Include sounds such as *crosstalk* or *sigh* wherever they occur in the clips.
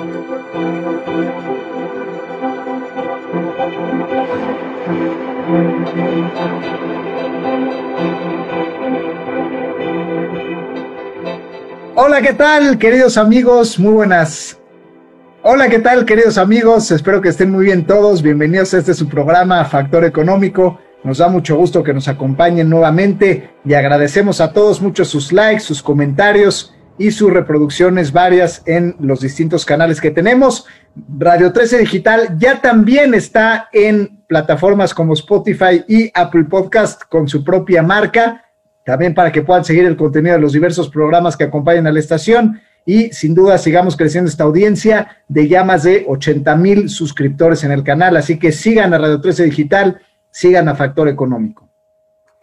Hola, ¿qué tal, queridos amigos? Muy buenas. Hola, ¿qué tal, queridos amigos? Espero que estén muy bien todos. Bienvenidos a este su programa Factor Económico. Nos da mucho gusto que nos acompañen nuevamente y agradecemos a todos mucho sus likes, sus comentarios y sus reproducciones varias en los distintos canales que tenemos. Radio 13 Digital ya también está en plataformas como Spotify y Apple Podcast con su propia marca, también para que puedan seguir el contenido de los diversos programas que acompañan a la estación y sin duda sigamos creciendo esta audiencia de ya más de 80 mil suscriptores en el canal, así que sigan a Radio 13 Digital, sigan a Factor Económico.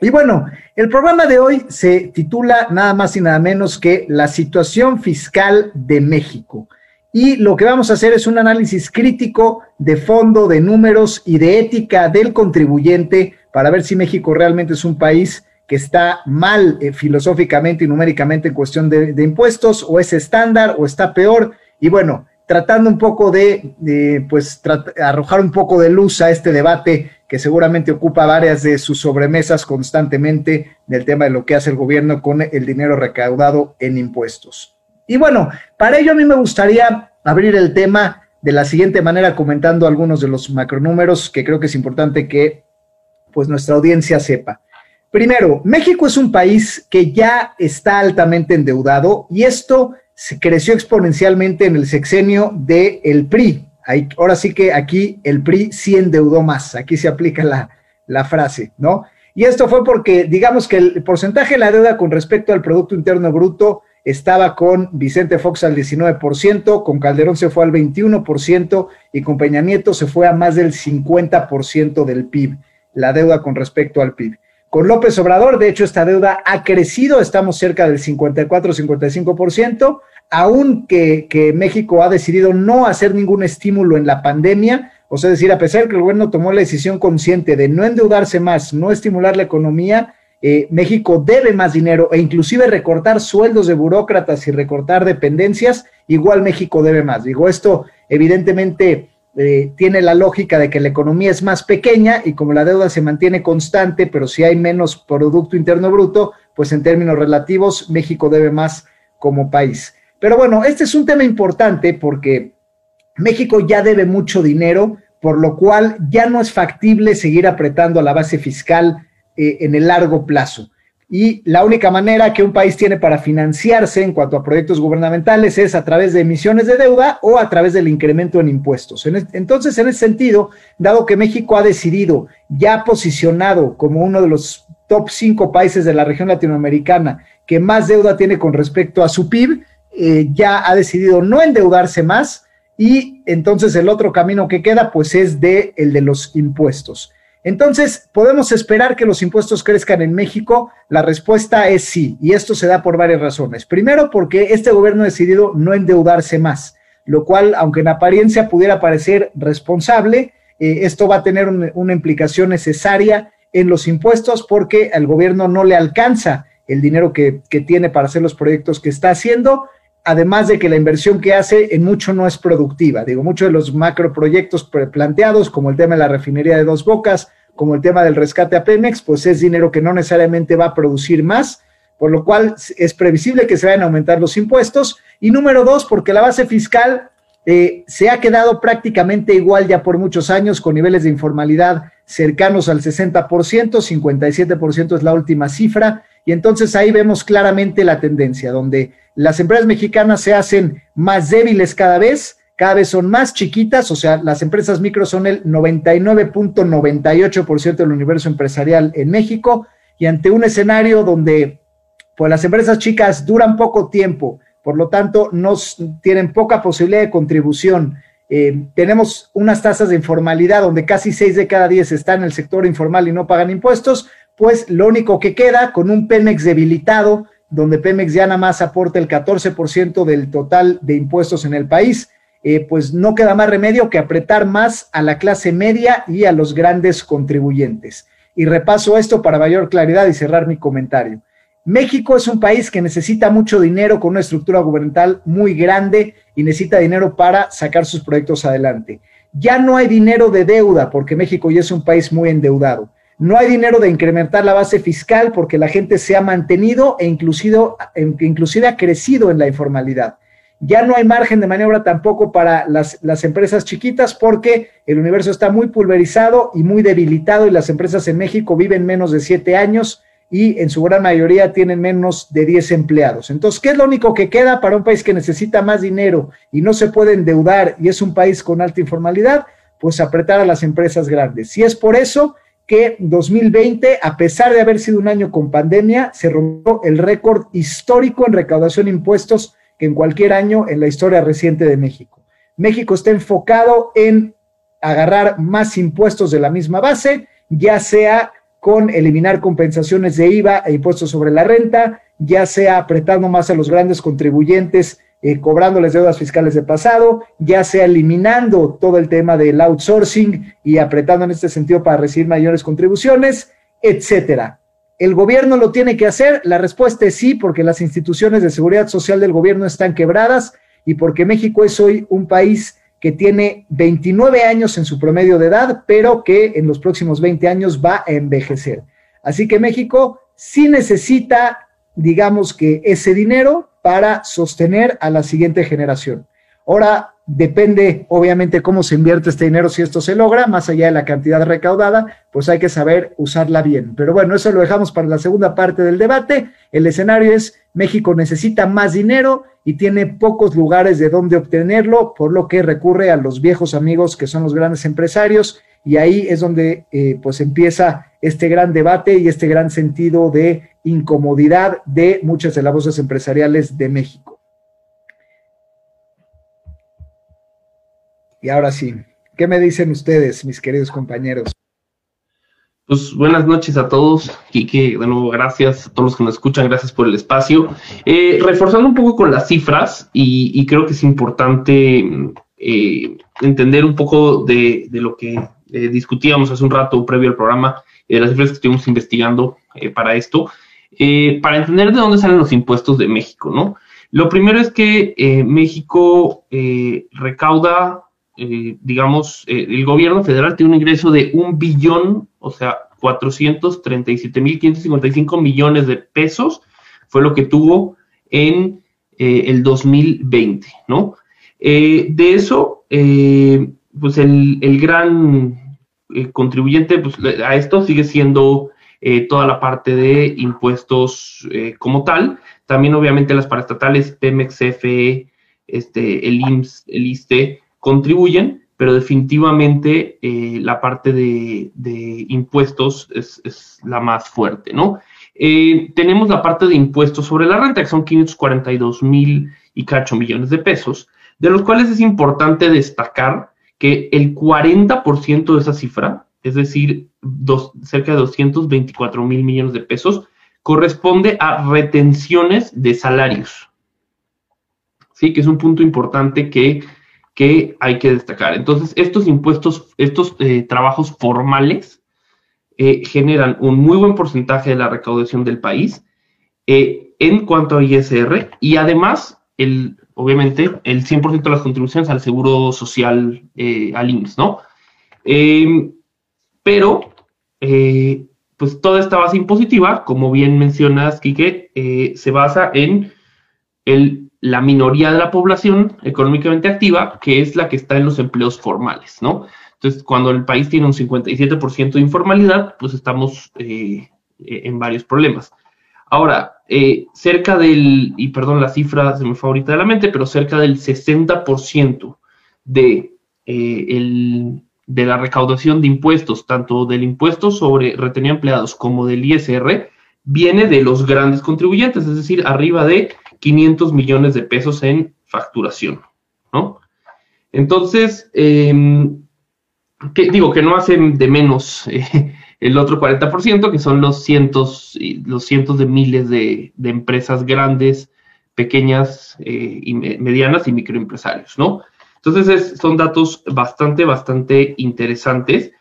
Y bueno, el programa de hoy se titula nada más y nada menos que La situación fiscal de México. Y lo que vamos a hacer es un análisis crítico de fondo, de números y de ética del contribuyente para ver si México realmente es un país que está mal eh, filosóficamente y numéricamente en cuestión de, de impuestos, o es estándar, o está peor. Y bueno, tratando un poco de, pues, arrojar un poco de luz a este debate que seguramente ocupa varias de sus sobremesas constantemente del tema de lo que hace el gobierno con el dinero recaudado en impuestos. Y bueno, para ello a mí me gustaría abrir el tema de la siguiente manera comentando algunos de los macronúmeros que creo que es importante que pues nuestra audiencia sepa. Primero, México es un país que ya está altamente endeudado y esto se creció exponencialmente en el sexenio del el PRI. Ahora sí que aquí el PRI sí endeudó más, aquí se aplica la, la frase, ¿no? Y esto fue porque, digamos que el porcentaje de la deuda con respecto al Producto Interno Bruto estaba con Vicente Fox al 19%, con Calderón se fue al 21% y con Peña Nieto se fue a más del 50% del PIB, la deuda con respecto al PIB. Con López Obrador, de hecho, esta deuda ha crecido, estamos cerca del 54-55%, aunque que México ha decidido no hacer ningún estímulo en la pandemia, o sea, decir, a pesar de que el gobierno tomó la decisión consciente de no endeudarse más, no estimular la economía, eh, México debe más dinero e inclusive recortar sueldos de burócratas y recortar dependencias, igual México debe más. Digo, esto evidentemente eh, tiene la lógica de que la economía es más pequeña y como la deuda se mantiene constante, pero si hay menos Producto Interno Bruto, pues en términos relativos México debe más como país. Pero bueno, este es un tema importante porque México ya debe mucho dinero, por lo cual ya no es factible seguir apretando la base fiscal eh, en el largo plazo. Y la única manera que un país tiene para financiarse en cuanto a proyectos gubernamentales es a través de emisiones de deuda o a través del incremento en impuestos. Entonces, en ese sentido, dado que México ha decidido, ya posicionado como uno de los top cinco países de la región latinoamericana que más deuda tiene con respecto a su PIB, eh, ya ha decidido no endeudarse más y entonces el otro camino que queda pues es de el de los impuestos. Entonces, ¿podemos esperar que los impuestos crezcan en México? La respuesta es sí, y esto se da por varias razones. Primero, porque este gobierno ha decidido no endeudarse más, lo cual, aunque en apariencia pudiera parecer responsable, eh, esto va a tener una implicación necesaria en los impuestos porque al gobierno no le alcanza el dinero que, que tiene para hacer los proyectos que está haciendo, además de que la inversión que hace en mucho no es productiva. Digo, muchos de los macroproyectos planteados, como el tema de la refinería de dos bocas, como el tema del rescate a Pemex, pues es dinero que no necesariamente va a producir más, por lo cual es previsible que se vayan a aumentar los impuestos. Y número dos, porque la base fiscal eh, se ha quedado prácticamente igual ya por muchos años, con niveles de informalidad cercanos al 60%, 57% es la última cifra, y entonces ahí vemos claramente la tendencia, donde las empresas mexicanas se hacen más débiles cada vez, cada vez son más chiquitas, o sea, las empresas micro son el 99.98% del universo empresarial en México, y ante un escenario donde pues las empresas chicas duran poco tiempo, por lo tanto, nos tienen poca posibilidad de contribución. Eh, tenemos unas tasas de informalidad donde casi 6 de cada 10 están en el sector informal y no pagan impuestos, pues lo único que queda con un Pemex debilitado, donde Pemex ya nada más aporta el 14% del total de impuestos en el país, eh, pues no queda más remedio que apretar más a la clase media y a los grandes contribuyentes. Y repaso esto para mayor claridad y cerrar mi comentario. México es un país que necesita mucho dinero con una estructura gubernamental muy grande y necesita dinero para sacar sus proyectos adelante. Ya no hay dinero de deuda porque México ya es un país muy endeudado. No hay dinero de incrementar la base fiscal porque la gente se ha mantenido e inclusive, ha crecido en la informalidad. Ya no hay margen de maniobra tampoco para las, las, empresas chiquitas porque el universo está muy pulverizado y muy debilitado y las empresas en México viven menos de siete años y en su gran mayoría tienen menos de 10 empleados. Entonces, ¿qué es lo único que queda para un país que necesita más dinero y no se puede endeudar y es un país con alta informalidad? Pues apretar a las empresas grandes. Y es por eso que 2020, a pesar de haber sido un año con pandemia, se rompió el récord histórico en recaudación de impuestos que en cualquier año en la historia reciente de México. México está enfocado en agarrar más impuestos de la misma base, ya sea con eliminar compensaciones de IVA e impuestos sobre la renta, ya sea apretando más a los grandes contribuyentes, eh, cobrándoles deudas fiscales de pasado, ya sea eliminando todo el tema del outsourcing y apretando en este sentido para recibir mayores contribuciones, etcétera. ¿El gobierno lo tiene que hacer? La respuesta es sí, porque las instituciones de seguridad social del gobierno están quebradas y porque México es hoy un país que tiene 29 años en su promedio de edad, pero que en los próximos 20 años va a envejecer. Así que México sí necesita, digamos que ese dinero para sostener a la siguiente generación. Ahora depende, obviamente, cómo se invierte este dinero, si esto se logra, más allá de la cantidad recaudada, pues hay que saber usarla bien. Pero bueno, eso lo dejamos para la segunda parte del debate. El escenario es México necesita más dinero y tiene pocos lugares de donde obtenerlo, por lo que recurre a los viejos amigos que son los grandes empresarios y ahí es donde eh, pues empieza este gran debate y este gran sentido de incomodidad de muchas de las voces empresariales de México. Y ahora sí, ¿qué me dicen ustedes, mis queridos compañeros? Pues buenas noches a todos. Quique, de nuevo, gracias a todos los que nos escuchan, gracias por el espacio. Eh, reforzando un poco con las cifras, y, creo que es importante eh, entender un poco de, lo que eh, discutíamos hace un rato previo al programa, de las cifras que estuvimos investigando para esto, para entender de dónde salen los impuestos de México, ¿no? Lo primero es que México recauda eh, digamos, eh, el gobierno federal tiene un ingreso de un billón, o sea, 437.555 millones de pesos, fue lo que tuvo en eh, el 2020, ¿no? de eso, pues el, el gran contribuyente pues, a esto sigue siendo toda la parte de impuestos como tal, también obviamente las paraestatales, Pemex, CFE, este, el IMSS, el ISTE, contribuyen, pero definitivamente eh, la parte de, impuestos es, la más fuerte, ¿no? Eh, tenemos la parte de impuestos sobre la renta, que son 542 mil y cacho millones de pesos, de los cuales es importante destacar que el 40% de esa cifra, es decir, cerca de 224 mil millones de pesos, corresponde a retenciones de salarios. Sí, que es un punto importante que que hay que destacar. Entonces, estos impuestos, estos eh, trabajos formales eh, generan un muy buen porcentaje de la recaudación del país eh, en cuanto a ISR y además, el, obviamente, el 100% de las contribuciones al seguro social, al IMSS, ¿no? Em, pero, pues toda esta base impositiva, como bien mencionas, Quique, se basa en el la minoría de la población económicamente activa, que es la que está en los empleos formales, ¿no? Entonces, cuando el país tiene un 57% de informalidad, pues estamos eh, en varios problemas. Ahora, eh, cerca del, y perdón, la cifra se me fue ahorita de la mente, pero cerca del 60% de, eh, el, de la recaudación de impuestos, tanto del impuesto sobre retenido empleados como del ISR, viene de los grandes contribuyentes, es decir, arriba de 500 millones de pesos en facturación, ¿no? Entonces, em, digo que no hacen de menos *laughs* eh, el otro 40%, que son los cientos, los cientos de miles de, empresas grandes, pequeñas eh, y medianas y microempresarios, ¿no? Entonces, son datos bastante, bastante interesantes,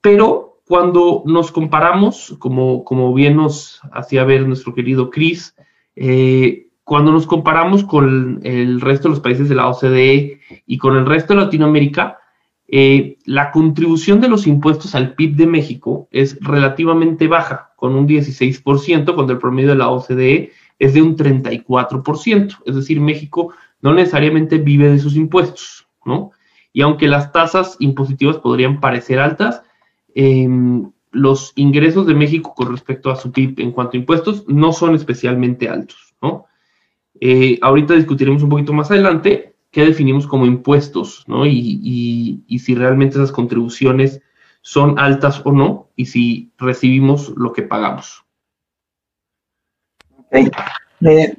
pero cuando nos comparamos, como, como bien nos hacía ver nuestro querido Chris, eh, cuando nos comparamos con el resto de los países de la OCDE y con el resto de Latinoamérica, eh, la contribución de los impuestos al PIB de México es relativamente baja, con un 16%, cuando el promedio de la OCDE es de un 34%. Es decir, México no necesariamente vive de sus impuestos, ¿no? Y aunque las tasas impositivas podrían parecer altas, em, los ingresos de México con respecto a su PIB en cuanto a impuestos no son especialmente altos, ¿no? Eh, ahorita discutiremos un poquito más adelante qué definimos como impuestos, ¿no? Y, si realmente esas contribuciones son altas o no, y si recibimos lo que pagamos. Eh,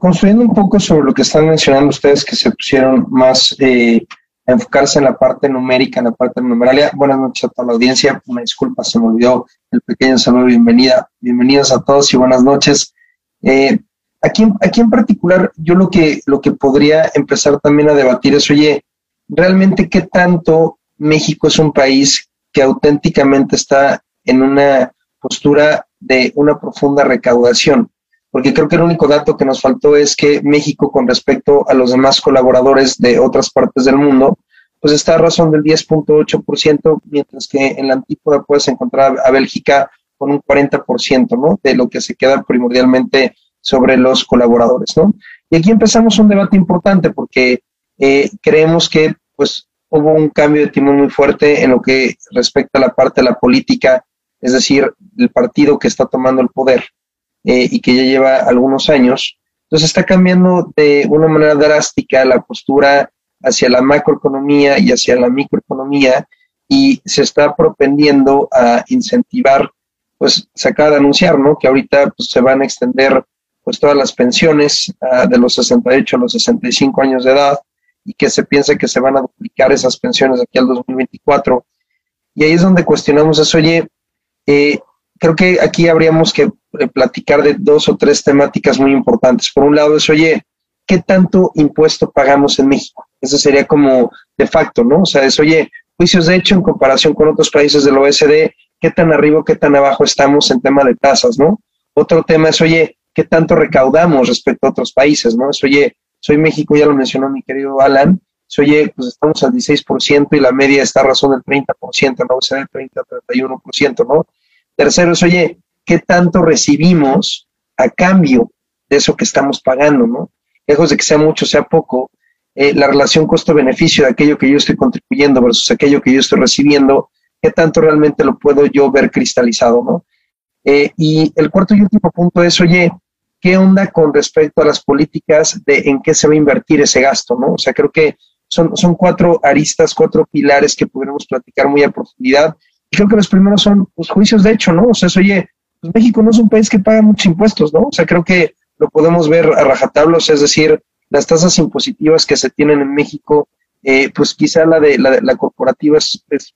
construyendo un poco sobre lo que están mencionando ustedes, que se pusieron más eh, a enfocarse en la parte numérica, en la parte numeralia. Buenas noches a toda la audiencia. Una disculpa, se me olvidó el pequeño saludo. Bienvenida, bienvenidos a todos y buenas noches. Eh, Aquí, aquí en particular, yo lo que, lo que podría empezar también a debatir es, oye, realmente qué tanto México es un país que auténticamente está en una postura de una profunda recaudación. Porque creo que el único dato que nos faltó es que México, con respecto a los demás colaboradores de otras partes del mundo, pues está a razón del 10.8%, mientras que en la antípoda puedes encontrar a Bélgica con un 40%, ¿no? De lo que se queda primordialmente sobre los colaboradores, ¿no? Y aquí empezamos un debate importante porque eh, creemos que pues hubo un cambio de timón muy fuerte en lo que respecta a la parte de la política, es decir, el partido que está tomando el poder eh, y que ya lleva algunos años. Entonces está cambiando de una manera drástica la postura hacia la macroeconomía y hacia la microeconomía y se está propendiendo a incentivar, pues se acaba de anunciar, ¿no? Que ahorita pues, se van a extender pues todas las pensiones ah, de los 68 a los 65 años de edad y que se piensa que se van a duplicar esas pensiones aquí al 2024. Y ahí es donde cuestionamos eso, oye, eh, creo que aquí habríamos que eh, platicar de dos o tres temáticas muy importantes. Por un lado es, oye, ¿qué tanto impuesto pagamos en México? Eso sería como de facto, ¿no? O sea, es, oye, juicios de hecho en comparación con otros países del OSD, ¿qué tan arriba, qué tan abajo estamos en tema de tasas, ¿no? Otro tema es, oye, qué tanto recaudamos respecto a otros países, ¿no? oye, soy México, ya lo mencionó mi querido Alan, oye, pues estamos al 16% y la media está a razón del 30%, no sea del 30 31%, ¿no? Tercero es, oye, ¿qué tanto recibimos a cambio de eso que estamos pagando, ¿no? Lejos de que sea mucho, sea poco, eh, la relación costo-beneficio de aquello que yo estoy contribuyendo versus aquello que yo estoy recibiendo, ¿qué tanto realmente lo puedo yo ver cristalizado, ¿no? Eh, y el cuarto y último punto es, oye, ¿qué onda con respecto a las políticas de en qué se va a invertir ese gasto? ¿no? O sea, creo que son, son cuatro aristas, cuatro pilares que podremos platicar muy a profundidad. Y creo que los primeros son los pues, juicios de hecho, ¿no? O sea, oye, pues México no es un país que paga muchos impuestos, ¿no? O sea, creo que lo podemos ver a rajatablos, es decir, las tasas impositivas que se tienen en México, eh, pues quizá la de la, la corporativa es, es,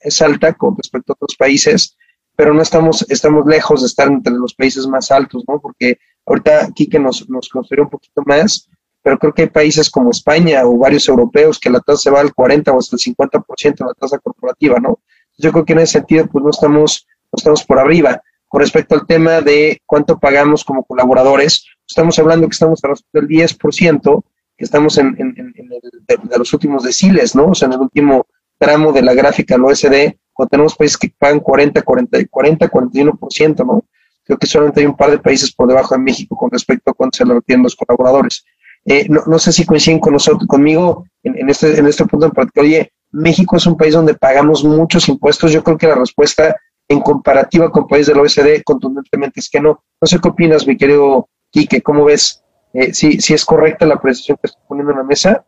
es, alta con respecto a otros países, pero no estamos, estamos lejos de estar entre los países más altos, ¿no? Porque Ahorita que nos, nos construyó un poquito más, pero creo que hay países como España o varios europeos que la tasa se va al 40 o hasta el 50% de la tasa corporativa, ¿no? Yo creo que en ese sentido, pues no estamos, no estamos por arriba. Con respecto al tema de cuánto pagamos como colaboradores, estamos hablando que estamos a del 10%, que estamos en, en, en los últimos deciles, ¿no? O sea, en el último tramo de la gráfica, el OSD, cuando tenemos países que pagan 40, 40, 40, 41%, ¿no? Creo que solamente hay un par de países por debajo de México con respecto a cuánto se le retienen los colaboradores. Eh, no, sé si coinciden con nosotros, conmigo en, este, en este punto en particular. Oye, México es un país donde pagamos muchos impuestos. Yo creo que la respuesta en comparativa con países del OECD contundentemente es que no. No sé qué opinas, mi querido Quique, ¿cómo ves? Eh, si, es correcta la precisión que estoy poniendo en la mesa.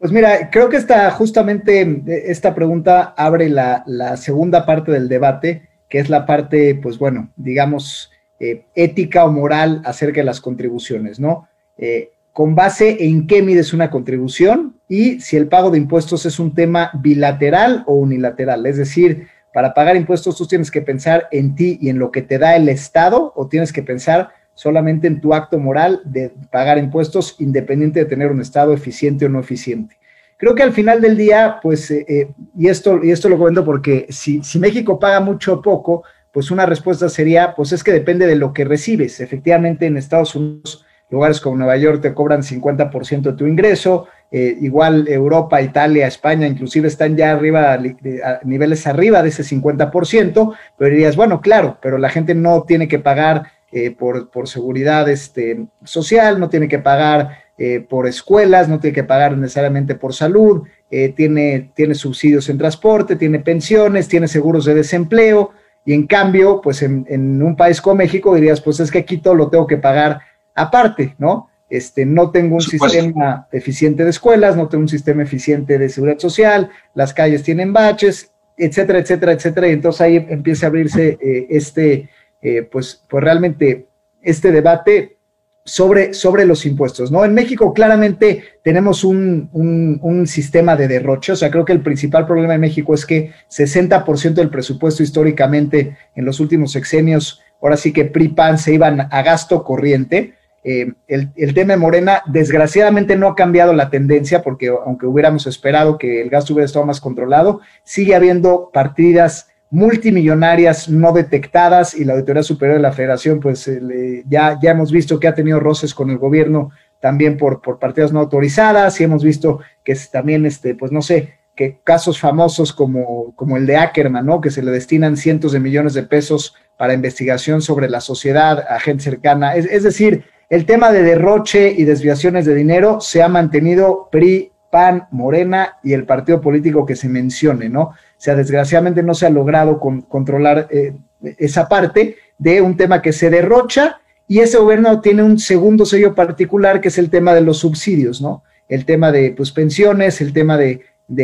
Pues mira, creo que esta, justamente esta pregunta abre la, la segunda parte del debate que es la parte, pues bueno, digamos, eh, ética o moral acerca de las contribuciones, ¿no? Eh, con base en qué mides una contribución y si el pago de impuestos es un tema bilateral o unilateral. Es decir, para pagar impuestos tú tienes que pensar en ti y en lo que te da el Estado o tienes que pensar solamente en tu acto moral de pagar impuestos independiente de tener un Estado eficiente o no eficiente. Creo que al final del día, pues, eh, eh, y, esto, y esto lo comento porque si, si México paga mucho o poco, pues una respuesta sería, pues es que depende de lo que recibes. Efectivamente, en Estados Unidos, lugares como Nueva York te cobran 50% de tu ingreso, eh, igual Europa, Italia, España, inclusive están ya arriba, niveles arriba de ese 50%, pero dirías, bueno, claro, pero la gente no tiene que pagar por, por, seguridad este, social, no tiene que pagar eh, por escuelas, no tiene que pagar necesariamente por salud, eh, tiene, tiene subsidios en transporte, tiene pensiones, tiene seguros de desempleo, y en cambio, pues en, un país como México dirías, pues es que aquí todo lo tengo que pagar aparte, ¿no? Este, no tengo un sistema eficiente de escuelas, no tengo un sistema eficiente de seguridad social, las calles tienen baches, etcétera, etcétera, etcétera, y entonces ahí empieza a abrirse eh, este, pues, pues realmente este debate sobre, sobre los impuestos, ¿no? En México claramente tenemos un, un, sistema de derroche, o sea, creo que el principal problema de México es que 60% del presupuesto históricamente en los últimos sexenios, ahora sí que PRI-PAN se iban a gasto corriente. Eh, el, el, tema de Morena, desgraciadamente no ha cambiado la tendencia, porque aunque hubiéramos esperado que el gasto hubiera estado más controlado, sigue habiendo partidas multimillonarias no detectadas y la Auditoría Superior de la Federación, pues eh, ya, ya hemos visto que ha tenido roces con el gobierno también por, por partidas no autorizadas y hemos visto que también, este, pues no sé, que casos famosos como, como el de Ackerman, ¿no? Que se le destinan cientos de millones de pesos para investigación sobre la sociedad, a gente cercana. Es, es decir, el tema de derroche y desviaciones de dinero se ha mantenido PRI, PAN, Morena y el partido político que se mencione, ¿no? sea, desgraciadamente no se ha logrado controlar eh, esa parte de un tema que se derrocha y ese gobierno tiene un segundo sello particular que es el tema de los subsidios, ¿no? El tema de pues, pensiones, el tema de,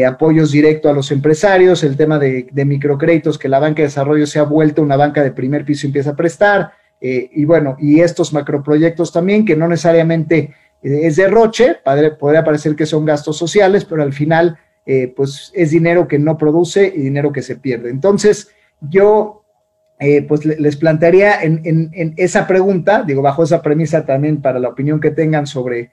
apoyos directos a los empresarios, el tema de, microcréditos, que la banca de desarrollo se ha vuelto una banca de primer piso y empieza a prestar, eh, y bueno, y estos macroproyectos también, que no necesariamente es derroche, podría parecer que son gastos sociales, pero al final eh, pues es dinero que no produce y dinero que se pierde. Entonces, yo eh, pues les plantearía en, esa pregunta, digo, bajo esa premisa también para la opinión que tengan sobre,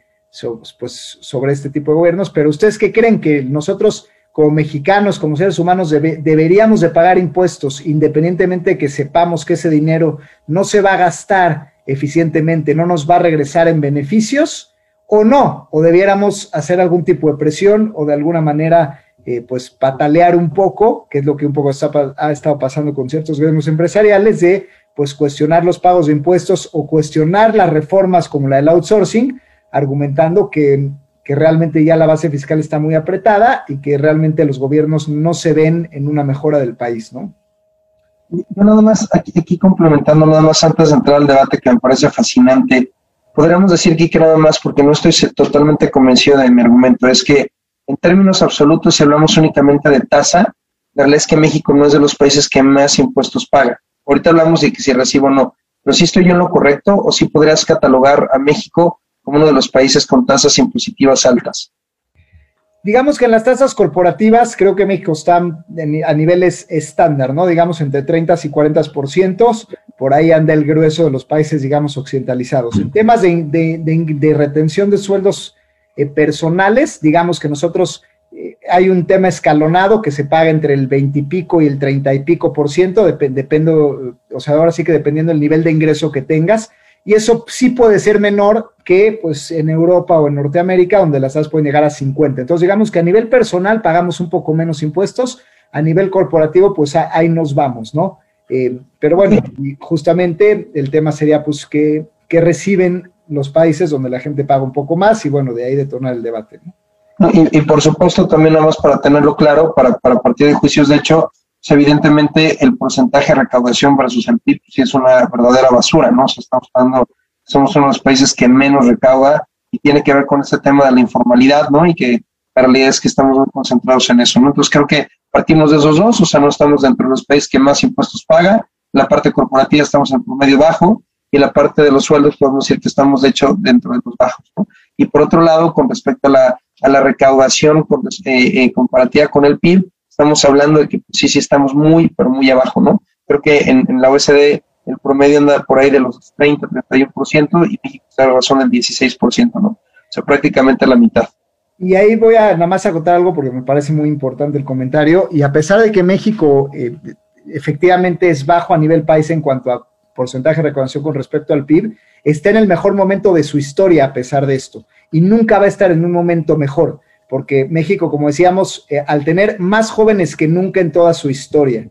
pues, sobre este tipo de gobiernos, pero ustedes qué creen que nosotros como mexicanos, como seres humanos, deberíamos de pagar impuestos, independientemente de que sepamos que ese dinero no se va a gastar eficientemente, no nos va a regresar en beneficios, o no, o debiéramos hacer algún tipo de presión o de alguna manera, eh, pues, patalear un poco, que es lo que un poco ha estado pasando con ciertos gremios empresariales, de, pues, cuestionar los pagos de impuestos o cuestionar las reformas como la del outsourcing, argumentando que, que realmente ya la base fiscal está muy apretada y que realmente los gobiernos no se ven en una mejora del país, ¿no? Yo nada más, aquí complementando nada más antes de entrar al debate que me parece fascinante, podríamos decir que nada más, porque no estoy totalmente convencido de mi argumento, es que en términos absolutos, si hablamos únicamente de tasa, la realidad es que México no es de los países que más impuestos paga. Ahorita hablamos de que si recibo o no, pero si estoy yo en lo correcto o si podrías catalogar a México como uno de los países con tasas impositivas altas. Digamos que en las tasas corporativas creo que México está a niveles estándar, ¿no? Digamos entre 30 y 40%, por ahí anda el grueso de los países, digamos, occidentalizados. En temas de, retención de sueldos eh, personales, digamos que nosotros eh, hay un tema escalonado que se paga entre el 20 y pico y el 30 y pico por ciento, depende, o sea, ahora sí que dependiendo del nivel de ingreso que tengas y eso sí puede ser menor que pues en Europa o en Norteamérica, donde las tasas pueden llegar a 50. Entonces, digamos que a nivel personal pagamos un poco menos impuestos, a nivel corporativo, pues ahí nos vamos, ¿no? Eh, pero bueno, justamente el tema sería pues que, reciben los países donde la gente paga un poco más y bueno, de ahí detonar el debate. ¿no? Y, por supuesto también nada más para tenerlo claro, para, para partir de juicios, de hecho, evidentemente el porcentaje de recaudación versus el PIB sí es una verdadera basura, ¿no? estamos hablando, somos uno de los países que menos recauda y tiene que ver con este tema de la informalidad, ¿no? Y que la realidad es que estamos muy concentrados en eso, ¿no? Entonces creo que partimos de esos dos, o sea, no estamos dentro de los países que más impuestos paga, la parte corporativa estamos en promedio bajo y la parte de los sueldos podemos decir que estamos de hecho dentro de los bajos, ¿no? Y por otro lado, con respecto a la, a la recaudación eh, eh, comparativa con el PIB, estamos hablando de que pues, sí, sí estamos muy, pero muy abajo, ¿no? Creo que en, la OSD el promedio anda por ahí de los 30, 31% y México está la razón del 16%, ¿no? O sea, prácticamente la mitad. y ahí voy a nada más acotar algo porque me parece muy importante el comentario. Y a pesar de que México eh, efectivamente es bajo a nivel país en cuanto a porcentaje de recaudación con respecto al PIB, está en el mejor momento de su historia a pesar de esto. Y nunca va a estar en un momento mejor, porque México, como decíamos, eh, al tener más jóvenes que nunca en toda su historia,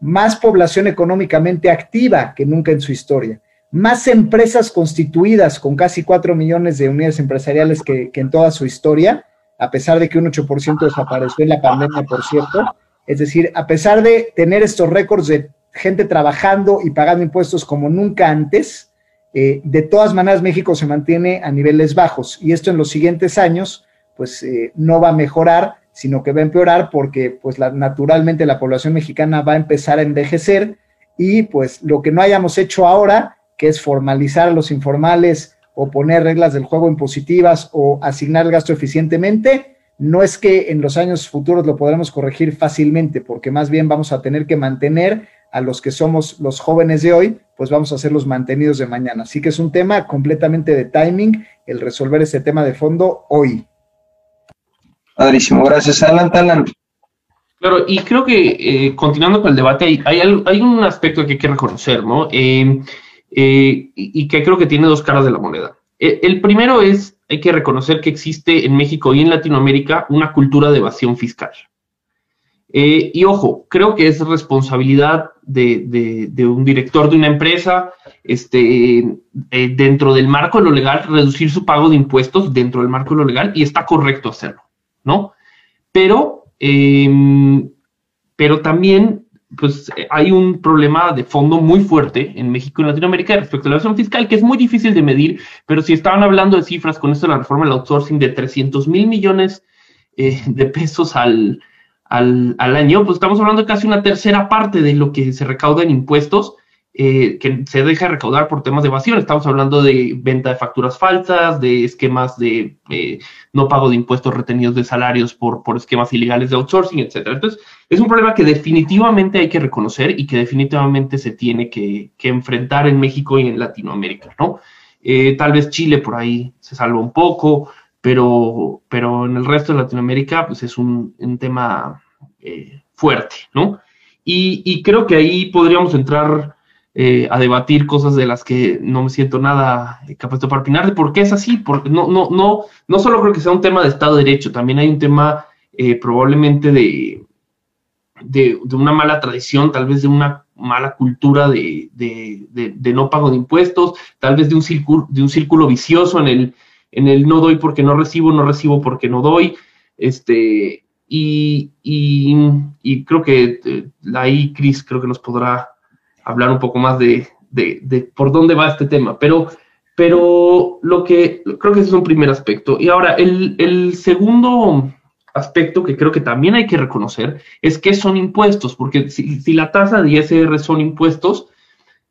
más población económicamente activa que nunca en su historia, más empresas constituidas con casi 4 millones de unidades empresariales que, en toda su historia, a pesar de que un 8% desapareció en la pandemia, por cierto. Es decir, a pesar de tener estos récords de gente trabajando y pagando impuestos como nunca antes, eh, de todas maneras México se mantiene a niveles bajos y esto en los siguientes años pues eh, no va a mejorar, sino que va a empeorar porque pues naturalmente la población mexicana va a empezar a envejecer y pues lo que no hayamos hecho ahora que es formalizar a los informales o poner reglas del juego impositivas o asignar el gasto eficientemente, no es que en los años futuros lo podremos corregir fácilmente, porque más bien vamos a tener que mantener a los que somos los jóvenes de hoy, pues vamos a ser los mantenidos de mañana. Así que es un tema completamente de timing el resolver ese tema de fondo hoy. Padrísimo, gracias. Alan, Alan. Claro, y creo que eh, continuando con el debate, hay, hay, un aspecto que hay que reconocer, ¿no? Eh, eh, y que creo que tiene dos caras de la moneda. E, el primero es, hay que reconocer que existe en México y en Latinoamérica una cultura de evasión fiscal. Eh, y ojo, creo que es responsabilidad de, un director de una empresa, este, dentro del marco de lo legal, reducir su pago de impuestos dentro del marco de lo legal y está correcto hacerlo, ¿no? Pero, em, pero también pues hay un problema de fondo muy fuerte en México y Latinoamérica respecto a la evasión fiscal, que es muy difícil de medir, pero si estaban hablando de cifras con esto de la reforma del outsourcing de 300 mil millones eh, de pesos al, al, al, año, pues estamos hablando de casi una tercera parte de lo que se recauda en impuestos eh, que se deja recaudar por temas de evasión. Estamos hablando de venta de facturas falsas, de esquemas de eh, no pago de impuestos retenidos de salarios por, por esquemas ilegales de outsourcing, etcétera. Entonces, es un problema que definitivamente hay que reconocer y que definitivamente se tiene que, enfrentar en México y en Latinoamérica, ¿no? Eh, tal vez Chile por ahí se salva un poco, pero, pero en el resto de Latinoamérica, pues es un, tema fuerte, ¿no? Y, y creo que ahí podríamos entrar eh, a debatir cosas de las que no me siento nada capaz de opinar de por qué es así, porque no, no, no, no solo creo que sea un tema de Estado de Derecho, también hay un tema eh, probablemente de, de, una mala tradición, tal vez de una mala cultura de, de, no pago de impuestos, tal vez de un círculo, de un círculo vicioso en el, en el no doy porque no recibo, no recibo porque no doy, este, y, y, creo que eh, ahí Cris creo que nos podrá hablar un poco más de, por dónde va este tema, pero, pero lo que creo que ese es un primer aspecto. Y ahora, el, segundo aspecto que creo que también hay que reconocer es que son impuestos, porque si, la tasa de ISR son impuestos,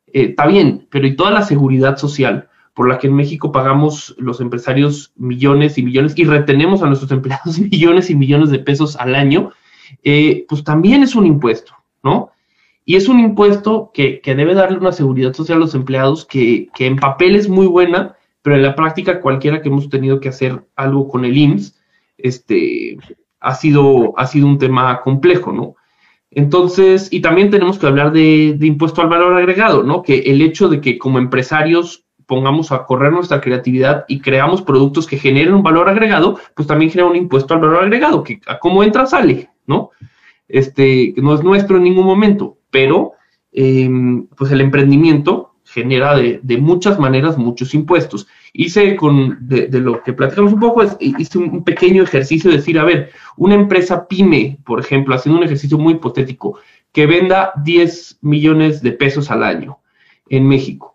eh, está bien, pero ¿y toda la seguridad social por la que en México pagamos los empresarios millones y millones y retenemos a nuestros *laughs* empleados millones y millones de pesos al año? Eh, pues también es un impuesto, ¿no? Y es un impuesto que, debe darle una seguridad social a los empleados que, en papel es muy buena, pero en la práctica cualquiera que hemos tenido que hacer algo con el IMSS, este, ha sido, ha sido un tema complejo, ¿no? Entonces, y también tenemos que hablar de, de, impuesto al valor agregado, ¿no? Que el hecho de que como empresarios pongamos a correr nuestra creatividad y creamos productos que generen un valor agregado, pues también genera un impuesto al valor agregado, que a cómo entra sale, ¿no? Este, que no es nuestro en ningún momento pero em, pues el emprendimiento genera de, muchas maneras muchos impuestos. Hice con, de, lo que platicamos un poco, hice un pequeño ejercicio de decir, a ver, una empresa pyme, por ejemplo, haciendo un ejercicio muy hipotético, que venda 10 millones de pesos al año en México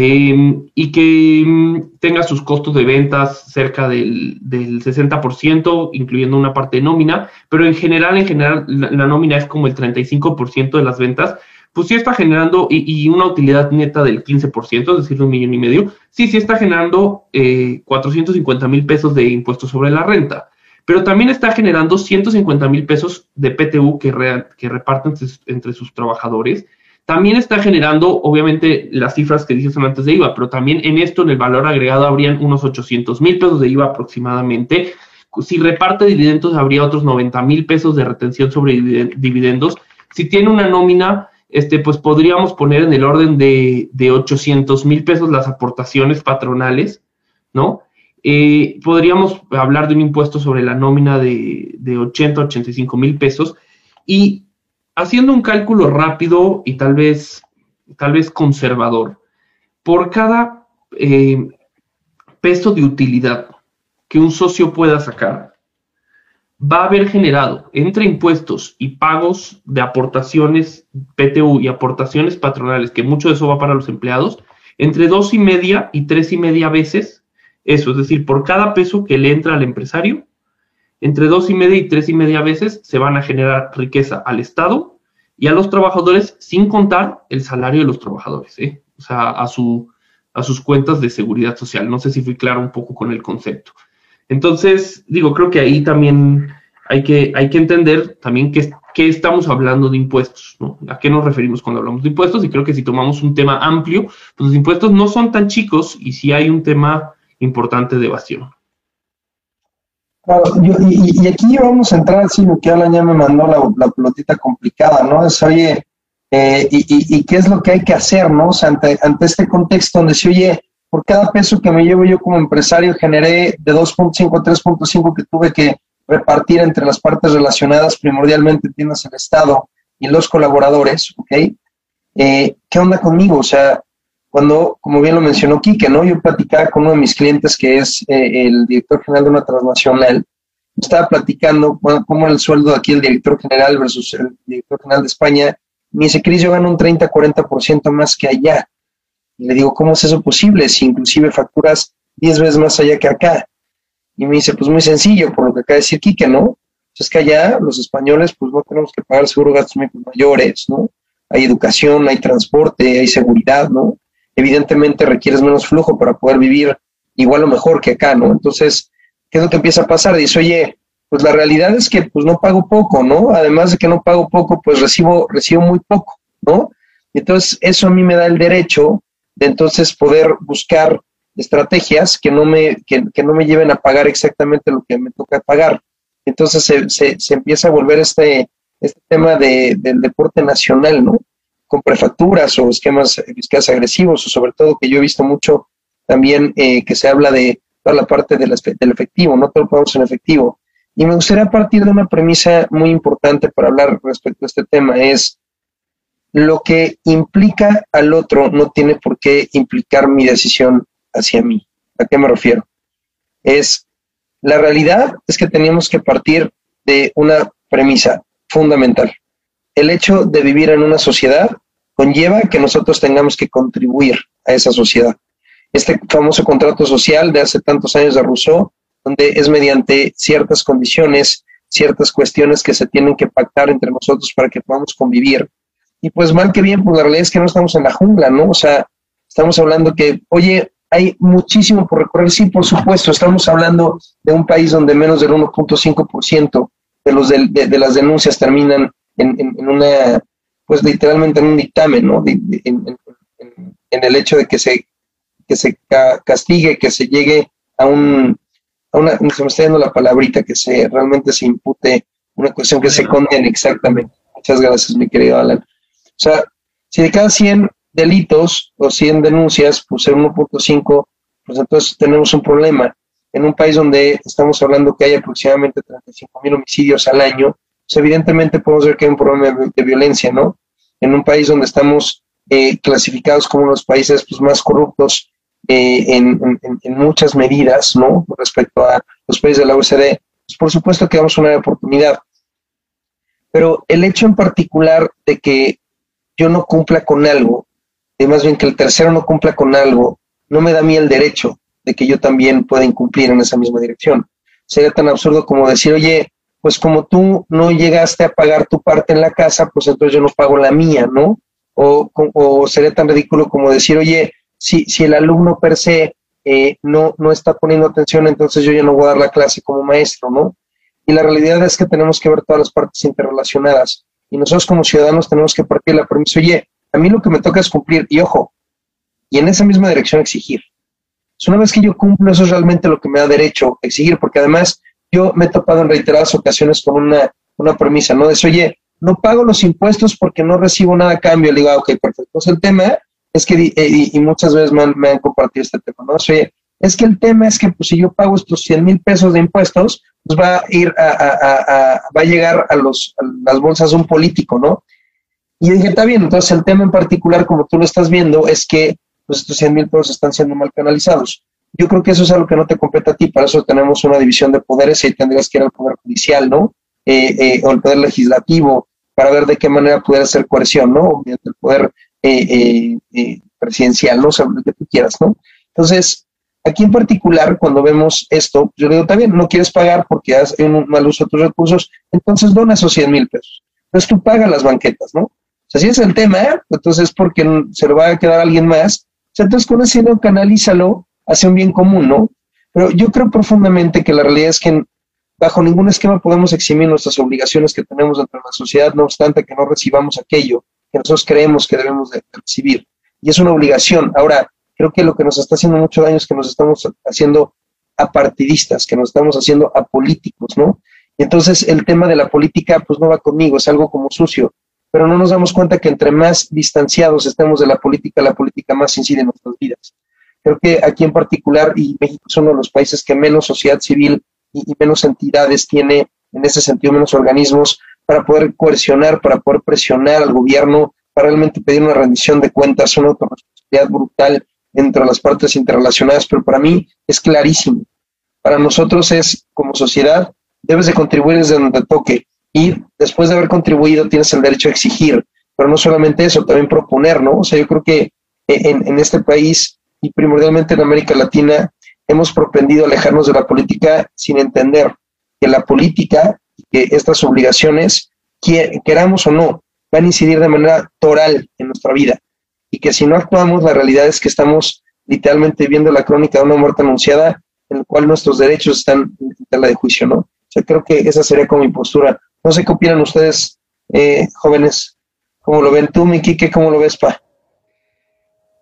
em, y que em, tenga sus costos de ventas cerca del, del 60%, incluyendo una parte de nómina, pero en general, en general, la, nómina es como el 35% de las ventas, pues sí está generando, y, una utilidad neta del 15%, es decir, un millón y medio, sí, sí está generando 450 eh, mil pesos de impuestos sobre la renta, pero también está generando 150 mil pesos de PTU que, que reparten entre, sus trabajadores. También está generando, obviamente, las cifras que dije antes de IVA, pero también en esto, en el valor agregado, habrían unos 800 mil pesos de IVA aproximadamente si reparte dividendos habría otros 90 mil pesos de retención sobre dividendos. Si tiene una nómina, este, pues podríamos poner en el orden de, de 800 mil pesos las aportaciones patronales, ¿no? Eh, podríamos hablar de un impuesto sobre la nómina de, de 80, 85 mil pesos y haciendo un cálculo rápido y tal vez, tal vez conservador, por cada eh, peso de utilidad que un socio pueda sacar, va a haber generado entre impuestos y pagos de aportaciones PTU y aportaciones patronales, que mucho de eso va para los empleados, entre dos y media y tres y media veces eso, es decir, por cada peso que le entra al empresario, entre dos y media y tres y media veces se van a generar riqueza al Estado y a los trabajadores sin contar el salario de los trabajadores, ¿eh? o sea, a, su, a sus cuentas de seguridad social. No sé si fui claro un poco con el concepto. Entonces, digo, creo que ahí también hay que, hay que entender también que, que estamos hablando de impuestos, ¿no? ¿A qué nos referimos cuando hablamos de impuestos? Y creo que si tomamos un tema amplio, pues los impuestos no son tan chicos y si hay un tema importante de evasión. Claro, y, aquí vamos a entrar, así, lo que Alan ya me mandó la, pelotita complicada, ¿no? Es, oye, eh, y, y, qué es lo que hay que hacer, ¿no? O sea, ante, ante este contexto donde se oye, por cada peso que me llevo yo como empresario generé de 2.5 a 3.5 que tuve que repartir entre las partes relacionadas, primordialmente tienes el Estado y los colaboradores, ¿ok? Eh, ¿Qué onda conmigo? O sea, cuando, como bien lo mencionó Quique, ¿no? Yo platicaba con uno de mis clientes que es eh, el director general de una transnacional, estaba platicando cómo el sueldo aquí el director general versus el director general de España, me dice, Cris, yo gano un 30, 40% más que allá. Y le digo, ¿cómo es eso posible? Si inclusive facturas 10 veces más allá que acá. Y me dice, pues muy sencillo, por lo que acaba de decir Quique, ¿no? Pues es que allá los españoles, pues no tenemos que pagar seguro gastos mayores, ¿no? Hay educación, hay transporte, hay seguridad, ¿no? Evidentemente requieres menos flujo para poder vivir igual o mejor que acá, ¿no? Entonces, ¿qué es lo que empieza a pasar? Dice, oye, pues la realidad es que pues no pago poco, ¿no? Además de que no pago poco, pues recibo, recibo muy poco, ¿no? Entonces eso a mí me da el derecho de entonces poder buscar estrategias que no me, que, no me lleven a pagar exactamente lo que me toca pagar. Entonces se, se, empieza a volver este, este tema de, del deporte nacional, ¿no? Con prefacturas o esquemas fiscales agresivos, o sobre todo que yo he visto mucho también eh, que se habla de toda la parte del, del efectivo, no todo lo pagamos en efectivo. Y me gustaría partir de una premisa muy importante para hablar respecto a este tema, es lo que implica al otro no tiene por qué implicar mi decisión hacia mí. ¿A qué me refiero? Es, la realidad es que tenemos que partir de una premisa fundamental. El hecho de vivir en una sociedad conlleva que nosotros tengamos que contribuir a esa sociedad. Este famoso contrato social de hace tantos años de Rousseau, donde es mediante ciertas condiciones, ciertas cuestiones que se tienen que pactar entre nosotros para que podamos convivir, y pues mal que bien, pues la realidad es que no estamos en la jungla, ¿no? O sea, estamos hablando que, oye, hay muchísimo por recorrer, sí, por supuesto, estamos hablando de un país donde menos del 1.5% de, los de, de, las denuncias terminan en, en, una, pues literalmente en un dictamen, ¿no? en, en, el hecho de que se, que se castigue, que se llegue a un, a una, se me está dando la palabrita, que se realmente se impute una cuestión que se condene exactamente. Muchas gracias, mi querido Alan. O sea, si de cada 100 delitos o 100 denuncias, pues en 1.5, pues entonces tenemos un problema. En un país donde estamos hablando que hay aproximadamente 35 mil homicidios al año, pues evidentemente podemos ver que hay un problema de, violencia, ¿no? En un país donde estamos eh, clasificados como uno de los países pues, más corruptos eh, en, muchas medidas, ¿no? Respecto a los países de la OCDE, pues por supuesto que damos una oportunidad. Pero el hecho en particular de que yo no cumpla con algo, y más bien que el tercero no cumpla con algo, no me da a mí el derecho de que yo también pueda incumplir en esa misma dirección. Sería tan absurdo como decir, oye, pues como tú no llegaste a pagar tu parte en la casa, pues entonces yo no pago la mía, ¿no? O, o sería tan ridículo como decir, oye, si, si el alumno per se eh, no, no está poniendo atención, entonces yo ya no voy a dar la clase como maestro, ¿no? Y la realidad es que tenemos que ver todas las partes interrelacionadas y nosotros como ciudadanos tenemos que partir la premisa, oye, a mí lo que me toca es cumplir, y ojo, y en esa misma dirección exigir. Es una vez que yo cumplo, eso es realmente lo que me da derecho a exigir, porque además yo me he topado en reiteradas ocasiones con una, una premisa, ¿no? De oye, no pago los impuestos porque no recibo nada a cambio. Le digo, ah, ok, perfecto. Pues el tema es que, eh, y, muchas veces me han, compartido este tema, ¿no? Oye, es que el tema es que pues, si yo pago estos 100 mil pesos de impuestos, pues va a ir a, va a llegar a, los, las bolsas de un político, ¿no? Y dije, está bien, entonces el tema en particular, como tú lo estás viendo, es que pues, estos 100 mil pesos están siendo mal canalizados. Yo creo que eso es algo que no te compete a ti, para eso tenemos una división de poderes y tendrías que ir al Poder Judicial, ¿no? Eh, eh, o el Poder Legislativo, para ver de qué manera pudiera hacer coerción, ¿no? Mediante el Poder eh, Presidencial, ¿no? O sea, lo que tú quieras, ¿no? Entonces, aquí en particular, cuando vemos esto, yo le digo, también, no quieres pagar porque has un mal uso de tus recursos, entonces dona esos 100 mil pesos. Entonces tú pagas las banquetas, ¿no? O sea, si es el tema, entonces porque se lo va a quedar alguien más. O sea, entonces con ese dinero canalízalo hacia un bien común, ¿no? Pero yo creo profundamente que la realidad es que bajo ningún esquema podemos eximir nuestras obligaciones que tenemos de la sociedad, no obstante que no recibamos aquello que nosotros creemos que debemos de recibir. Y es una obligación. Ahora, creo que lo que nos está haciendo mucho daño es que nos estamos haciendo apartidistas, que nos estamos haciendo apolíticos, ¿no? Y entonces el tema de la política, pues no va conmigo, es algo como sucio pero no nos damos cuenta que entre más distanciados estemos de la política, la política más incide en nuestras vidas. Creo que aquí en particular, y México es uno de los países que menos sociedad civil y, menos entidades tiene, en ese sentido, menos organismos para poder coercionar, para poder presionar al gobierno, para realmente pedir una rendición de cuentas, una autorresponsabilidad brutal entre las partes interrelacionadas, pero para mí es clarísimo. Para nosotros es, como sociedad, debes de contribuir desde donde toque y después de haber contribuido tienes el derecho a exigir, pero no solamente eso, también proponer, ¿no? O sea, yo creo que en, este país y primordialmente en América Latina hemos propendido alejarnos de la política sin entender que la política que estas obligaciones, queramos o no, van a incidir de manera toral en nuestra vida y que si no actuamos, la realidad es que estamos literalmente viendo la crónica de una muerte anunciada en la cual nuestros derechos están en tela de juicio, ¿no? O sea, creo que esa sería como mi postura. No sé qué opinan ustedes, eh, jóvenes. ¿Cómo lo ven tú, mi Quique? ¿Cómo lo ves, Pa?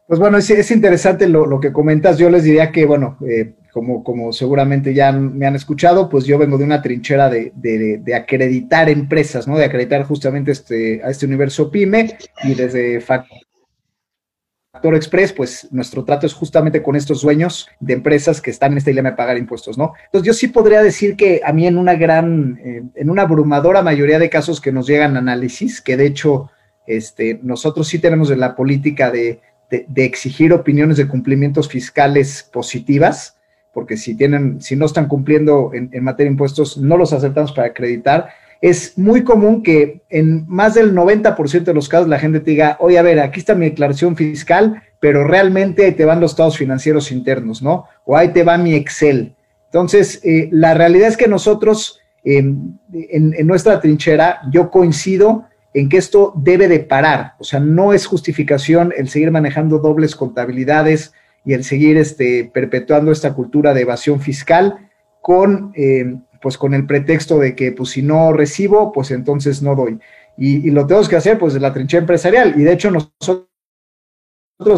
Pues bueno, es, interesante lo, que comentas. Yo les diría que, bueno, eh, como, como seguramente ya me han escuchado, pues yo vengo de una trinchera de, de, acreditar empresas, ¿no? De acreditar justamente este, a este universo PYME y desde Factor Express, pues nuestro trato es justamente con estos dueños de empresas que están en este dilema de pagar impuestos, ¿no? Entonces yo sí podría decir que a mí en una gran, eh, en una abrumadora mayoría de casos que nos llegan análisis, que de hecho este, nosotros sí tenemos en la política de, exigir opiniones de cumplimientos fiscales positivas, porque si tienen, si no están cumpliendo en, materia de impuestos, no los aceptamos para acreditar es muy común que en más del 90% de los casos la gente te diga, oye, a ver, aquí está mi declaración fiscal, pero realmente ahí te van los estados financieros internos, ¿no? O ahí te va mi Excel. Entonces, eh, la realidad es que nosotros, en, en nuestra trinchera, yo coincido en que esto debe de parar. O sea, no es justificación el seguir manejando dobles contabilidades y el seguir este, perpetuando esta cultura de evasión fiscal con eh, pues con el pretexto de que pues si no recibo, pues entonces no doy. Y, lo tenemos que hacer pues de la trinchera empresarial. Y de hecho nosotros,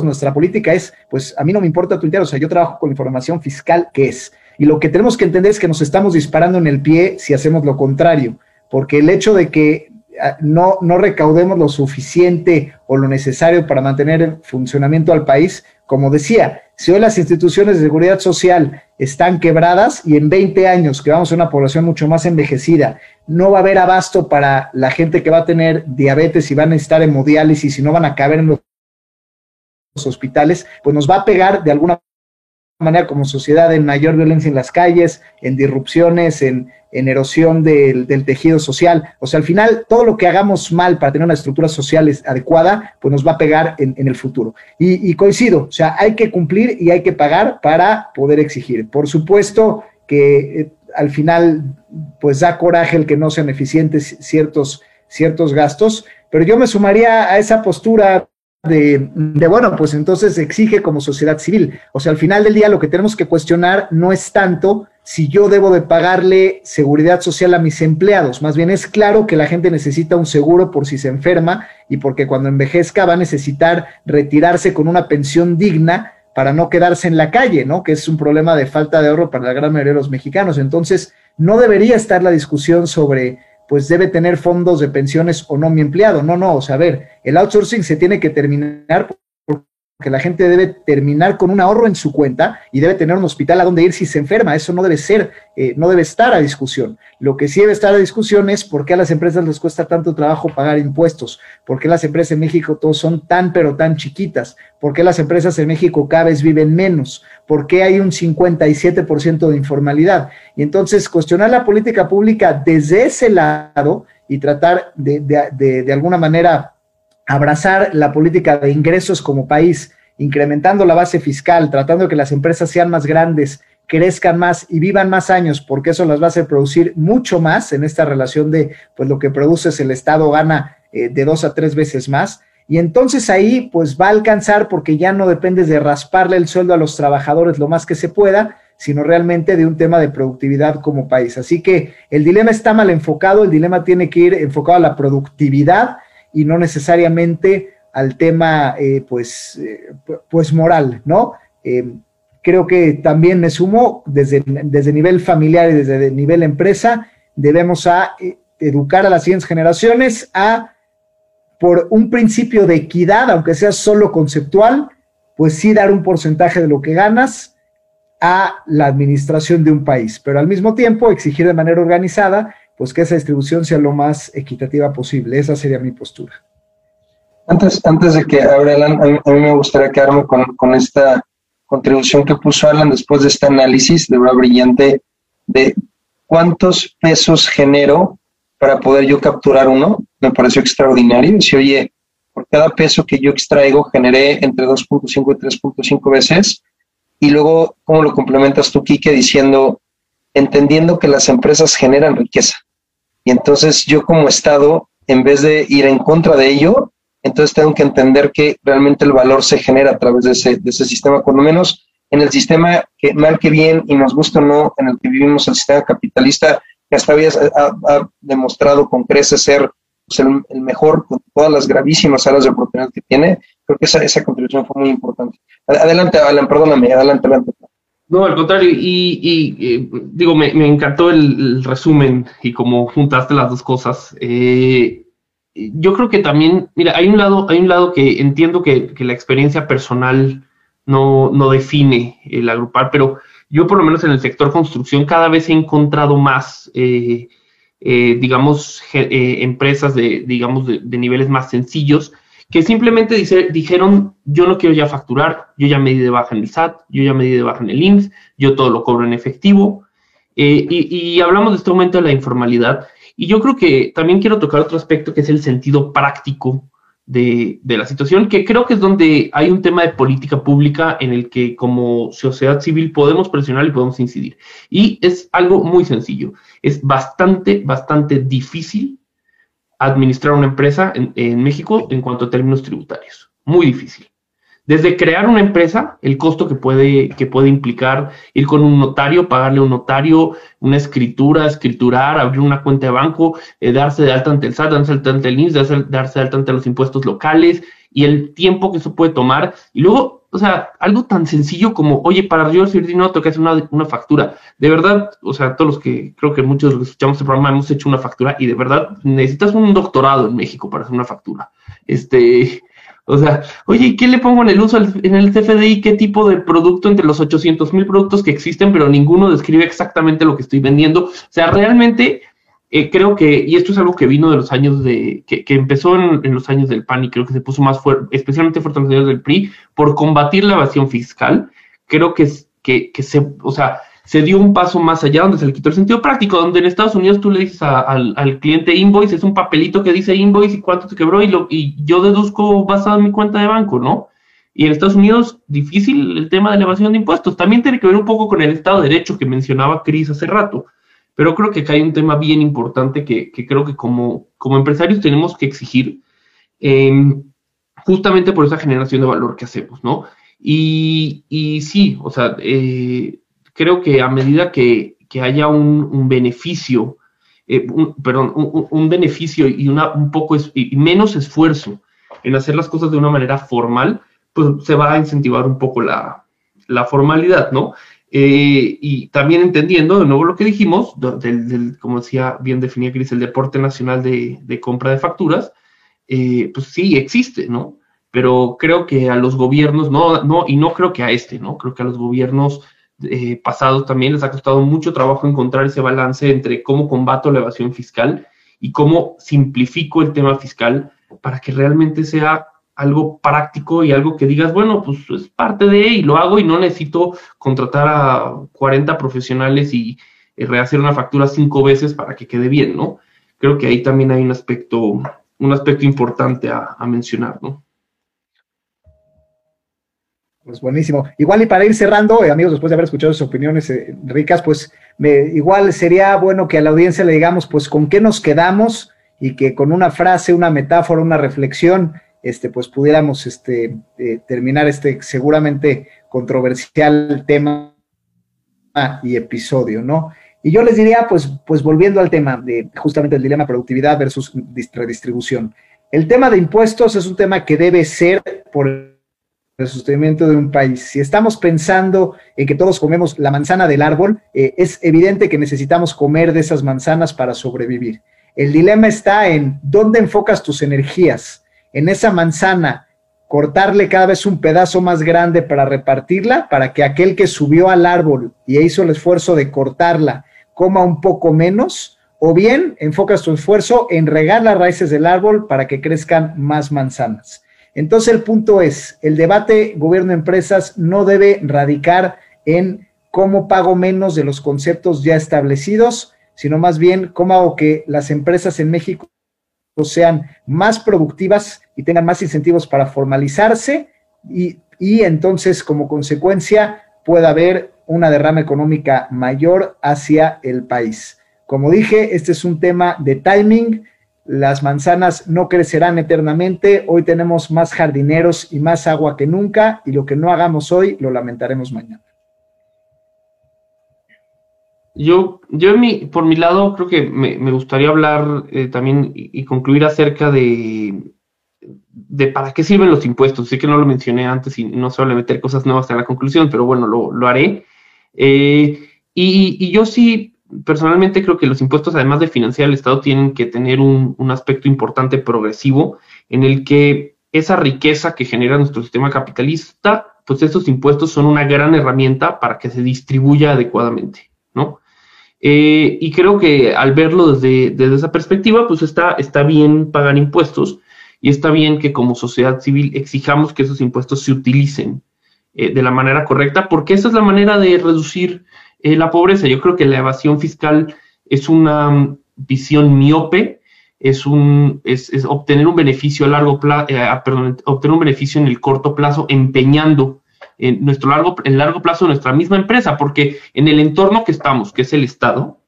nuestra política es, pues a mí no me importa tu dinero, o sea, yo trabajo con información fiscal que es. Y lo que tenemos que entender es que nos estamos disparando en el pie si hacemos lo contrario, porque el hecho de que no, no recaudemos lo suficiente o lo necesario para mantener el funcionamiento al país, como decía, si hoy las instituciones de seguridad social están quebradas y en 20 años, que vamos a una población mucho más envejecida, no va a haber abasto para la gente que va a tener diabetes y van a necesitar hemodiálisis y no van a caber en los hospitales, pues nos va a pegar de alguna manera como sociedad en mayor violencia en las calles, en disrupciones, en, erosión del, tejido social. O sea, al final, todo lo que hagamos mal para tener una estructura social adecuada, pues nos va a pegar en, el futuro. Y, coincido, o sea, hay que cumplir y hay que pagar para poder exigir. Por supuesto que eh, al final, pues da coraje el que no sean eficientes ciertos, ciertos gastos, pero yo me sumaría a esa postura de, bueno, pues entonces exige como sociedad civil. O sea, al final del día lo que tenemos que cuestionar no es tanto si yo debo de pagarle seguridad social a mis empleados, más bien es claro que la gente necesita un seguro por si se enferma y porque cuando envejezca va a necesitar retirarse con una pensión digna para no quedarse en la calle, ¿no? Que es un problema de falta de ahorro para la gran mayoría de los mexicanos. Entonces, no debería estar la discusión sobre pues debe tener fondos de pensiones o no mi empleado. No, no, o sea, a ver, el outsourcing se tiene que terminar porque la gente debe terminar con un ahorro en su cuenta y debe tener un hospital a donde ir si se enferma. Eso no debe ser, eh, no debe estar a discusión. Lo que sí debe estar a discusión es por qué a las empresas les cuesta tanto trabajo pagar impuestos, por qué las empresas en México todos son tan pero tan chiquitas, por qué las empresas en México cada vez viven menos, por qué hay un 57% de informalidad. Y entonces cuestionar la política pública desde ese lado y tratar de, de, de alguna manera abrazar la política de ingresos como país, incrementando la base fiscal, tratando de que las empresas sean más grandes, crezcan más y vivan más años, porque eso las va a hacer producir mucho más en esta relación de, pues lo que produces el Estado gana eh, de dos a tres veces más. Y entonces ahí, pues va a alcanzar porque ya no dependes de rasparle el sueldo a los trabajadores lo más que se pueda, sino realmente de un tema de productividad como país. Así que el dilema está mal enfocado, el dilema tiene que ir enfocado a la productividad y no necesariamente al tema eh, pues, eh, pues moral, ¿no? Eh, creo que también me sumo desde, desde nivel familiar y desde nivel empresa, debemos educar a las siguientes generaciones a, por un principio de equidad, aunque sea solo conceptual, pues sí dar un porcentaje de lo que ganas a la administración de un país, pero al mismo tiempo exigir de manera organizada pues que esa distribución sea lo más equitativa posible. Esa sería mi postura. Antes, antes de que abra Alan, a mí, me gustaría quedarme con, esta contribución que puso Alan después de este análisis de verdad brillante de cuántos pesos genero para poder yo capturar uno. Me pareció extraordinario. Si oye, por cada peso que yo extraigo generé entre 2.5 y 3.5 veces. Y luego, ¿cómo lo complementas tú, Kike, diciendo, entendiendo que las empresas generan riqueza? Y entonces yo como Estado, en vez de ir en contra de ello, entonces tengo que entender que realmente el valor se genera a través de ese, de ese sistema, por lo menos en el sistema que mal que bien y nos gusta o no, en el que vivimos el sistema capitalista, que hasta había ha, demostrado con creces ser pues, el, mejor con todas las gravísimas áreas de oportunidad que tiene, creo que esa, esa contribución fue muy importante. Adelante, Alan, perdóname, adelante, adelante. No, al contrario, y, eh, digo, me, encantó el, resumen y cómo juntaste las dos cosas. Eh, yo creo que también, mira, hay un lado, hay un lado que entiendo que, la experiencia personal no, no, define el agrupar, pero yo por lo menos en el sector construcción cada vez he encontrado más, eh, digamos, empresas de, digamos, de, de niveles más sencillos que simplemente dijeron, yo no quiero ya facturar, yo ya me di de baja en el SAT, yo ya me di de baja en el IMSS, yo todo lo cobro en efectivo. Eh, y, hablamos de este aumento de la informalidad. Y yo creo que también quiero tocar otro aspecto que es el sentido práctico de, la situación, que creo que es donde hay un tema de política pública en el que como sociedad civil podemos presionar y podemos incidir. Y es algo muy sencillo. Es bastante, bastante difícil administrar una empresa en, México en cuanto a términos tributarios. Muy difícil. Desde crear una empresa, el costo que puede, que puede implicar ir con un notario, pagarle a un notario, una escritura, escriturar, abrir una cuenta de banco, eh, darse de alta ante el SAT, darse de alta ante el INSS, darse, darse de alta ante los impuestos locales y el tiempo que eso puede tomar. Y luego o sea, algo tan sencillo como, oye, para yo recibir dinero tengo que hacer una, una, factura. De verdad, o sea, todos los que, creo que muchos de los que escuchamos este programa hemos hecho una factura y de verdad necesitas un doctorado en México para hacer una factura. Este, o sea, oye, ¿qué le pongo en el uso en el CFDI? ¿Qué tipo de producto entre los 800 mil productos que existen, pero ninguno describe exactamente lo que estoy vendiendo? O sea, realmente eh, creo que, y esto es algo que vino de los años de, que, empezó en, los años del PAN y creo que se puso más fuerte, especialmente fuerte en los años del PRI, por combatir la evasión fiscal, creo que, que, que se, o sea, se dio un paso más allá donde se le quitó el sentido práctico, donde en Estados Unidos tú le dices al, al, cliente invoice, es un papelito que dice invoice y cuánto te quebró y, lo, y yo deduzco basado en mi cuenta de banco, ¿no? Y en Estados Unidos, difícil el tema de la evasión de impuestos. También tiene que ver un poco con el Estado de Derecho que mencionaba Cris hace rato. Pero creo que acá hay un tema bien importante que, creo que como, como empresarios tenemos que exigir em, justamente por esa generación de valor que hacemos, ¿no? Y, sí, o sea, eh, creo que a medida que, haya un, beneficio, eh, perdón, un, beneficio y una, un poco y menos esfuerzo en hacer las cosas de una manera formal, pues se va a incentivar un poco la, la formalidad, ¿no? Eh, y también entendiendo de nuevo lo que dijimos, del, como decía bien definía Cris, el deporte nacional de, compra de facturas, eh, pues sí existe, ¿no? Pero creo que a los gobiernos, no, no, y no creo que a este, ¿no? Creo que a los gobiernos eh, pasados también les ha costado mucho trabajo encontrar ese balance entre cómo combato la evasión fiscal y cómo simplifico el tema fiscal para que realmente sea algo práctico y algo que digas, bueno, pues es parte de y lo hago y no necesito contratar a 40 profesionales y, rehacer una factura cinco veces para que quede bien, ¿no? Creo que ahí también hay un aspecto, un aspecto importante a, mencionar, ¿no? Pues buenísimo. Igual y para ir cerrando, eh, amigos, después de haber escuchado sus opiniones eh, ricas, pues me, igual sería bueno que a la audiencia le digamos, pues, con qué nos quedamos y que con una frase, una metáfora, una reflexión, este, pues pudiéramos este, eh, terminar este seguramente controversial tema y episodio, ¿no? Y yo les diría, pues, pues volviendo al tema de justamente el dilema productividad versus redistribución. El tema de impuestos es un tema que debe ser por el sostenimiento de un país. Si estamos pensando en que todos comemos la manzana del árbol, eh, es evidente que necesitamos comer de esas manzanas para sobrevivir. El dilema está en dónde enfocas tus energías en esa manzana, cortarle cada vez un pedazo más grande para repartirla, para que aquel que subió al árbol y hizo el esfuerzo de cortarla coma un poco menos, o bien enfocas tu esfuerzo en regar las raíces del árbol para que crezcan más manzanas. Entonces el punto es, el debate gobierno-empresas no debe radicar en cómo pago menos de los conceptos ya establecidos, sino más bien cómo hago que las empresas en México sean más productivas y tengan más incentivos para formalizarse y, entonces como consecuencia pueda haber una derrama económica mayor hacia el país. Como dije, este es un tema de timing. Las manzanas no crecerán eternamente. Hoy tenemos más jardineros y más agua que nunca y lo que no hagamos hoy lo lamentaremos mañana. Yo, yo por mi lado, creo que me, gustaría hablar eh, también y, concluir acerca de, para qué sirven los impuestos. Sé que no lo mencioné antes y no se meter cosas nuevas en la conclusión, pero bueno, lo, haré. Eh, y, yo sí, personalmente creo que los impuestos, además de financiar el Estado, tienen que tener un, un aspecto importante progresivo en el que esa riqueza que genera nuestro sistema capitalista, pues estos impuestos son una gran herramienta para que se distribuya adecuadamente. Eh, y creo que al verlo desde, esa perspectiva, pues está, está bien pagar impuestos y está bien que como sociedad civil exijamos que esos impuestos se utilicen eh, de la manera correcta, porque esa es la manera de reducir eh, la pobreza. Yo creo que la evasión fiscal es una mm, visión miope, es, un, es, obtener un beneficio a largo plazo, perdón, obtener un beneficio en el corto plazo empeñando en nuestro largo, en largo plazo nuestra misma empresa, porque en el entorno que estamos, que es el Estado,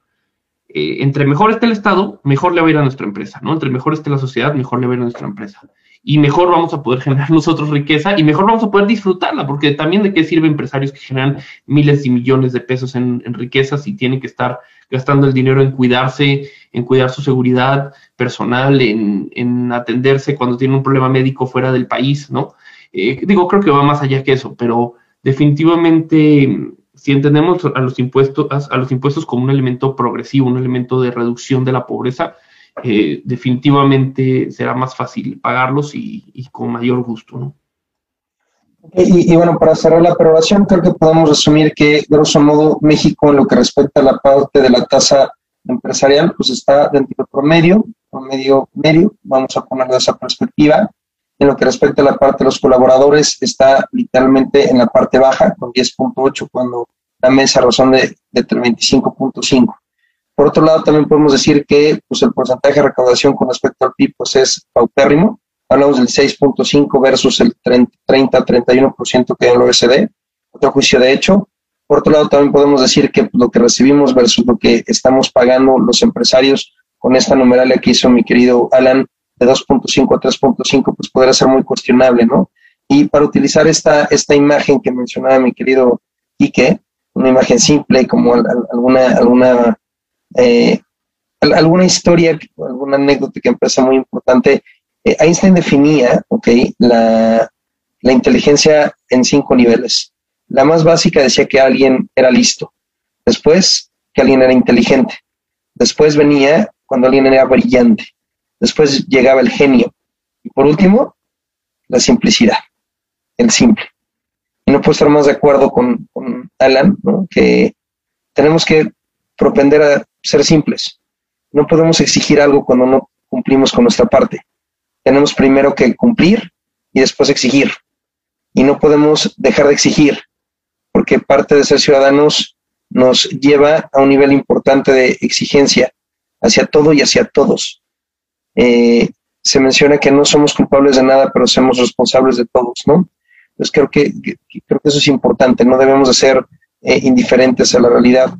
eh, entre mejor esté el Estado, mejor le va a ir a nuestra empresa, ¿no? Entre mejor esté la sociedad, mejor le va a ir a nuestra empresa. Y mejor vamos a poder generar *laughs* nosotros riqueza y mejor vamos a poder disfrutarla, porque también de qué sirve empresarios que generan miles y millones de pesos en, en riquezas y tienen que estar gastando el dinero en cuidarse, en cuidar su seguridad personal, en, en atenderse cuando tienen un problema médico fuera del país, ¿no? Eh, digo, creo que va más allá que eso, pero definitivamente si entendemos a los impuestos, a, los impuestos como un elemento progresivo, un elemento de reducción de la pobreza, eh, definitivamente será más fácil pagarlos y, con mayor gusto, ¿no? Y, bueno, para cerrar la aprobación, creo que podemos resumir que, grosso modo, México, en lo que respecta a la parte de la tasa empresarial, pues está dentro del promedio, promedio medio, vamos a ponerlo de esa perspectiva. En lo que respecta a la parte de los colaboradores, está literalmente en la parte baja, con 10.8, cuando la mesa razón de, de 25.5. Por otro lado, también podemos decir que pues, el porcentaje de recaudación con respecto al PIB pues, es paupérrimo. Hablamos del 6.5 versus el 30-31% que hay en el OSD. Otro juicio de hecho. Por otro lado, también podemos decir que lo que recibimos versus lo que estamos pagando los empresarios con esta numeralia que hizo mi querido Alan, de 2.5 a 3.5, pues podrá ser muy cuestionable, ¿no? Y para utilizar esta, esta imagen que mencionaba mi querido Ike, una imagen simple como alguna, alguna, eh, alguna historia, alguna anécdota que parece muy importante, eh, Einstein definía, ok, la, la inteligencia en cinco niveles. La más básica decía que alguien era listo. Después, que alguien era inteligente. Después venía cuando alguien era brillante. Después llegaba el genio. Y por último, la simplicidad, el simple. Y no puedo estar más de acuerdo con, Alan, que tenemos que propender a ser simples. No podemos exigir algo cuando no cumplimos con nuestra parte. Tenemos primero que cumplir y después exigir. Y no podemos dejar de exigir, porque parte de ser ciudadanos nos lleva a un nivel importante de exigencia hacia todo y hacia todos. Eh, se menciona que no somos culpables de nada, pero somos responsables de todos, ¿no? Entonces creo que, creo que eso es importante, no debemos de ser eh, indiferentes a la realidad.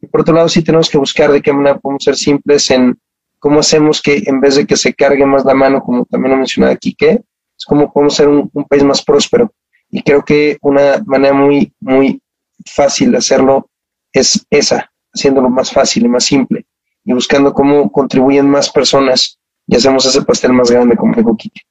Y por otro lado, sí tenemos que buscar de qué manera podemos ser simples en cómo hacemos que en vez de que se cargue más la mano, como también lo mencionaba aquí, que es cómo podemos ser un, un país más próspero. Y creo que una manera muy, muy fácil de hacerlo es esa, haciéndolo más fácil y más simple y buscando cómo contribuyen más personas y hacemos ese pastel más grande como dijo Kike.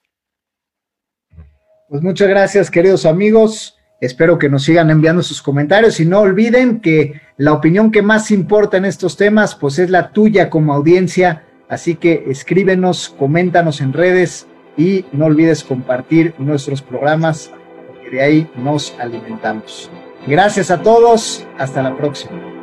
Pues muchas gracias, queridos amigos. Espero que nos sigan enviando sus comentarios y no olviden que la opinión que más importa en estos temas pues es la tuya como audiencia, así que escríbenos, coméntanos en redes y no olvides compartir nuestros programas porque de ahí nos alimentamos. Gracias a todos, hasta la próxima.